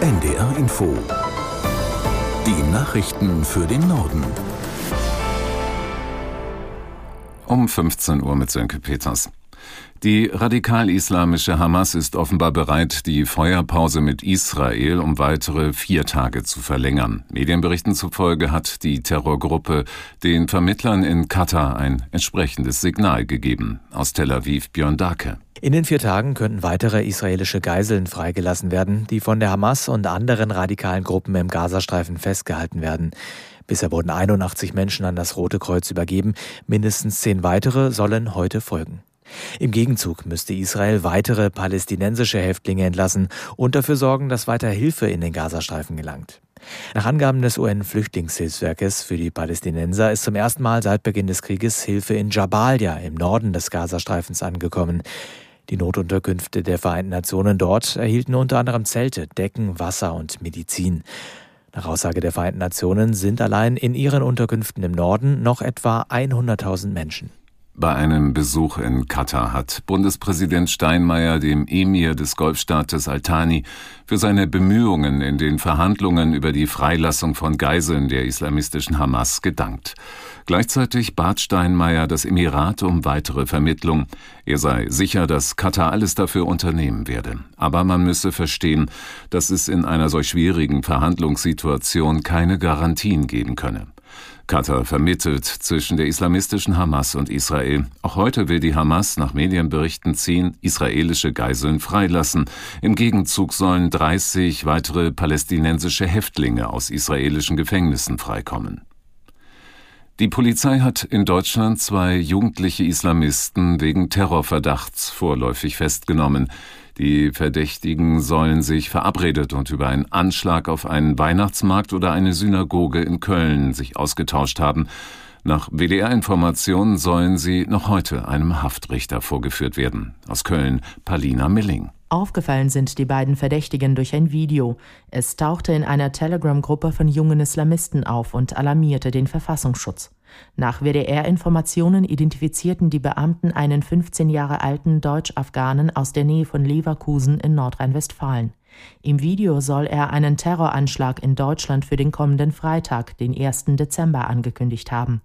NDR Info. Die Nachrichten für den Norden. Um 15 Uhr mit Sönke Peters. Die radikal-islamische Hamas ist offenbar bereit, die Feuerpause mit Israel um weitere vier Tage zu verlängern. Medienberichten zufolge hat die Terrorgruppe den Vermittlern in Katar ein entsprechendes Signal gegeben. Aus Tel Aviv Björn Dake. In den vier Tagen könnten weitere israelische Geiseln freigelassen werden, die von der Hamas und anderen radikalen Gruppen im Gazastreifen festgehalten werden. Bisher wurden 81 Menschen an das Rote Kreuz übergeben, mindestens zehn weitere sollen heute folgen. Im Gegenzug müsste Israel weitere palästinensische Häftlinge entlassen und dafür sorgen, dass weiter Hilfe in den Gazastreifen gelangt. Nach Angaben des UN-Flüchtlingshilfswerkes für die Palästinenser ist zum ersten Mal seit Beginn des Krieges Hilfe in Jabalia im Norden des Gazastreifens angekommen. Die Notunterkünfte der Vereinten Nationen dort erhielten unter anderem Zelte, Decken, Wasser und Medizin. Nach Aussage der Vereinten Nationen sind allein in ihren Unterkünften im Norden noch etwa 100.000 Menschen. Bei einem Besuch in Katar hat Bundespräsident Steinmeier dem Emir des Golfstaates Altani für seine Bemühungen in den Verhandlungen über die Freilassung von Geiseln der islamistischen Hamas gedankt. Gleichzeitig bat Steinmeier das Emirat um weitere Vermittlung. Er sei sicher, dass Katar alles dafür unternehmen werde. Aber man müsse verstehen, dass es in einer solch schwierigen Verhandlungssituation keine Garantien geben könne. Katar vermittelt zwischen der islamistischen Hamas und Israel. Auch heute will die Hamas nach Medienberichten zehn israelische Geiseln freilassen. Im Gegenzug sollen 30 weitere palästinensische Häftlinge aus israelischen Gefängnissen freikommen. Die Polizei hat in Deutschland zwei jugendliche Islamisten wegen Terrorverdachts vorläufig festgenommen. Die Verdächtigen sollen sich verabredet und über einen Anschlag auf einen Weihnachtsmarkt oder eine Synagoge in Köln sich ausgetauscht haben. Nach WDR-Informationen sollen sie noch heute einem Haftrichter vorgeführt werden. Aus Köln, Palina Milling. Aufgefallen sind die beiden Verdächtigen durch ein Video. Es tauchte in einer Telegram-Gruppe von jungen Islamisten auf und alarmierte den Verfassungsschutz. Nach WDR-Informationen identifizierten die Beamten einen 15 Jahre alten Deutsch-Afghanen aus der Nähe von Leverkusen in Nordrhein-Westfalen. Im Video soll er einen Terroranschlag in Deutschland für den kommenden Freitag, den 1. Dezember, angekündigt haben.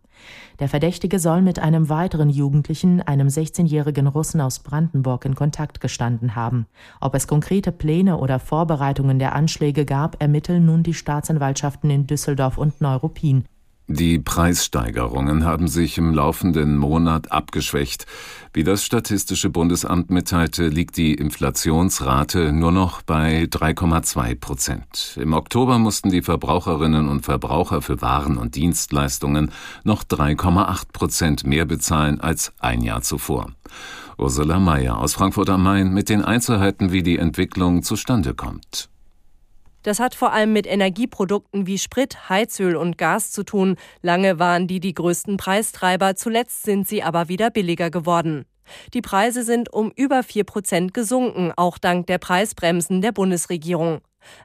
Der Verdächtige soll mit einem weiteren Jugendlichen, einem 16-jährigen Russen aus Brandenburg, in Kontakt gestanden haben. Ob es konkrete Pläne oder Vorbereitungen der Anschläge gab, ermitteln nun die Staatsanwaltschaften in Düsseldorf und Neuruppin. Die Preissteigerungen haben sich im laufenden Monat abgeschwächt. Wie das Statistische Bundesamt mitteilte, liegt die Inflationsrate nur noch bei 3,2 Prozent. Im Oktober mussten die Verbraucherinnen und Verbraucher für Waren und Dienstleistungen noch 3,8 Prozent mehr bezahlen als ein Jahr zuvor. Ursula Mayer aus Frankfurt am Main mit den Einzelheiten, wie die Entwicklung zustande kommt. Das hat vor allem mit Energieprodukten wie Sprit, Heizöl und Gas zu tun. Lange waren die die größten Preistreiber, zuletzt sind sie aber wieder billiger geworden. Die Preise sind um über vier Prozent gesunken, auch dank der Preisbremsen der Bundesregierung.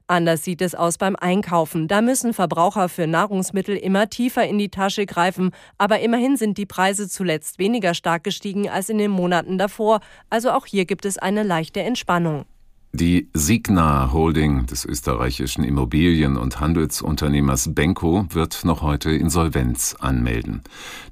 Anders sieht es aus beim Einkaufen. Da müssen Verbraucher für Nahrungsmittel immer tiefer in die Tasche greifen. Aber immerhin sind die Preise zuletzt weniger stark gestiegen als in den Monaten davor. Also auch hier gibt es eine leichte Entspannung. Die Signa Holding des österreichischen Immobilien- und Handelsunternehmers Benko wird noch heute Insolvenz anmelden.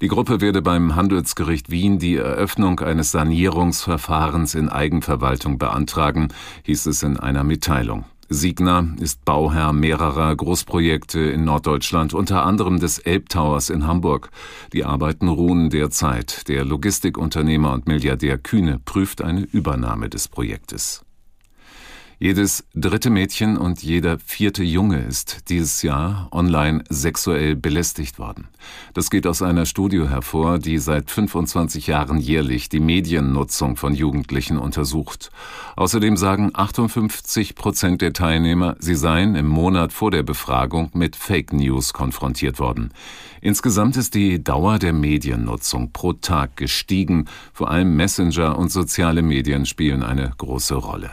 Die Gruppe werde beim Handelsgericht Wien die Eröffnung eines Sanierungsverfahrens in Eigenverwaltung beantragen, hieß es in einer Mitteilung. Signa ist Bauherr mehrerer Großprojekte in Norddeutschland, unter anderem des Elbtowers in Hamburg. Die Arbeiten ruhen derzeit. Der Logistikunternehmer und Milliardär Kühne prüft eine Übernahme des Projektes. Jedes dritte Mädchen und jeder vierte Junge ist dieses Jahr online sexuell belästigt worden. Das geht aus einer Studie hervor, die seit 25 Jahren jährlich die Mediennutzung von Jugendlichen untersucht. Außerdem sagen 58 Prozent der Teilnehmer, sie seien im Monat vor der Befragung mit Fake News konfrontiert worden. Insgesamt ist die Dauer der Mediennutzung pro Tag gestiegen. Vor allem Messenger und soziale Medien spielen eine große Rolle.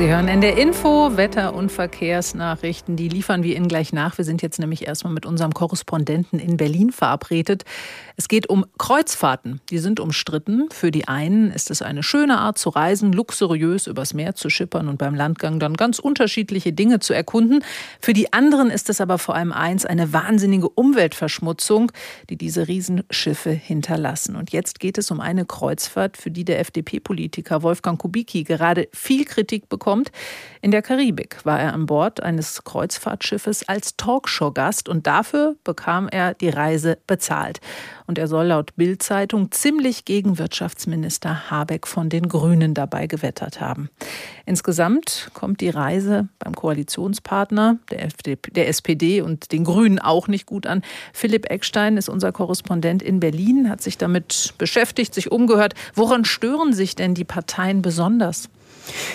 Sie hören in der Info Wetter- und Verkehrsnachrichten. Die liefern wir Ihnen gleich nach. Wir sind jetzt nämlich erstmal mit unserem Korrespondenten in Berlin verabredet. Es geht um Kreuzfahrten. Die sind umstritten. Für die einen ist es eine schöne Art zu reisen, luxuriös übers Meer zu schippern und beim Landgang dann ganz unterschiedliche Dinge zu erkunden. Für die anderen ist es aber vor allem eins, eine wahnsinnige Umweltverschmutzung, die diese Riesenschiffe hinterlassen. Und jetzt geht es um eine Kreuzfahrt, für die der FDP-Politiker Wolfgang Kubicki gerade viel Kritik bekommt kommt. In der Karibik war er an Bord eines Kreuzfahrtschiffes als Talkshow-Gast und dafür bekam er die Reise bezahlt. Und er soll laut Bild-Zeitung ziemlich gegen Wirtschaftsminister Habeck von den Grünen dabei gewettert haben. Insgesamt kommt die Reise beim Koalitionspartner der, FDP, der SPD und den Grünen auch nicht gut an. Philipp Eckstein ist unser Korrespondent in Berlin, hat sich damit beschäftigt, sich umgehört. Woran stören sich denn die Parteien besonders?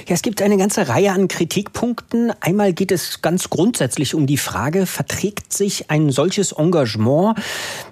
Ja, es gibt eine ganze Reihe an Kritikpunkten. Einmal geht es ganz grundsätzlich um die Frage, verträgt sich ein solches Engagement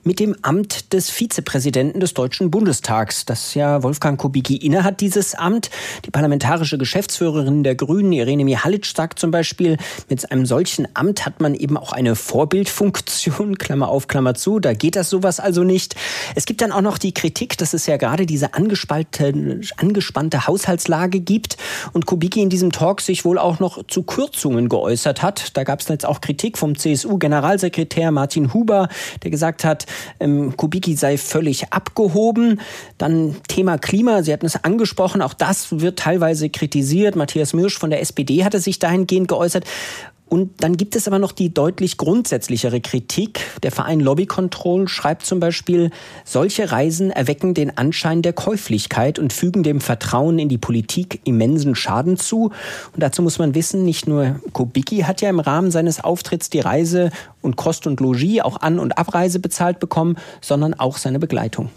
mit dem Amt des Vizepräsidenten des Deutschen Bundestags, das ja Wolfgang Kubicki innehat, dieses Amt. Die parlamentarische Geschäftsführerin der Grünen, Irene Mihalic, sagt zum Beispiel, mit einem solchen Amt hat man eben auch eine Vorbildfunktion, Klammer auf, Klammer zu, da geht das sowas also nicht. Es gibt dann auch noch die Kritik, dass es ja gerade diese angespannte, Haushaltslage gibt und Kubicki in diesem Talk sich wohl auch noch zu Kürzungen geäußert hat. Da gab es jetzt auch Kritik vom CSU-Generalsekretär Martin Huber, der gesagt hat, ähm, Kubicki sei völlig abgehoben. Dann Thema Klima, Sie hatten es angesprochen, auch das wird teilweise kritisiert. Matthias Mirsch von der SPD hatte sich dahingehend geäußert. Und dann gibt es aber noch die deutlich grundsätzlichere Kritik. Der Verein Lobby Control schreibt zum Beispiel, solche Reisen erwecken den Anschein der Käuflichkeit und fügen dem Vertrauen in die Politik immensen Schaden zu. Und dazu muss man wissen, nicht nur Kubicki hat ja im Rahmen seines Auftritts die Reise und Kost und Logis, auch An- und Abreise bezahlt bekommen, sondern auch seine Begleitung.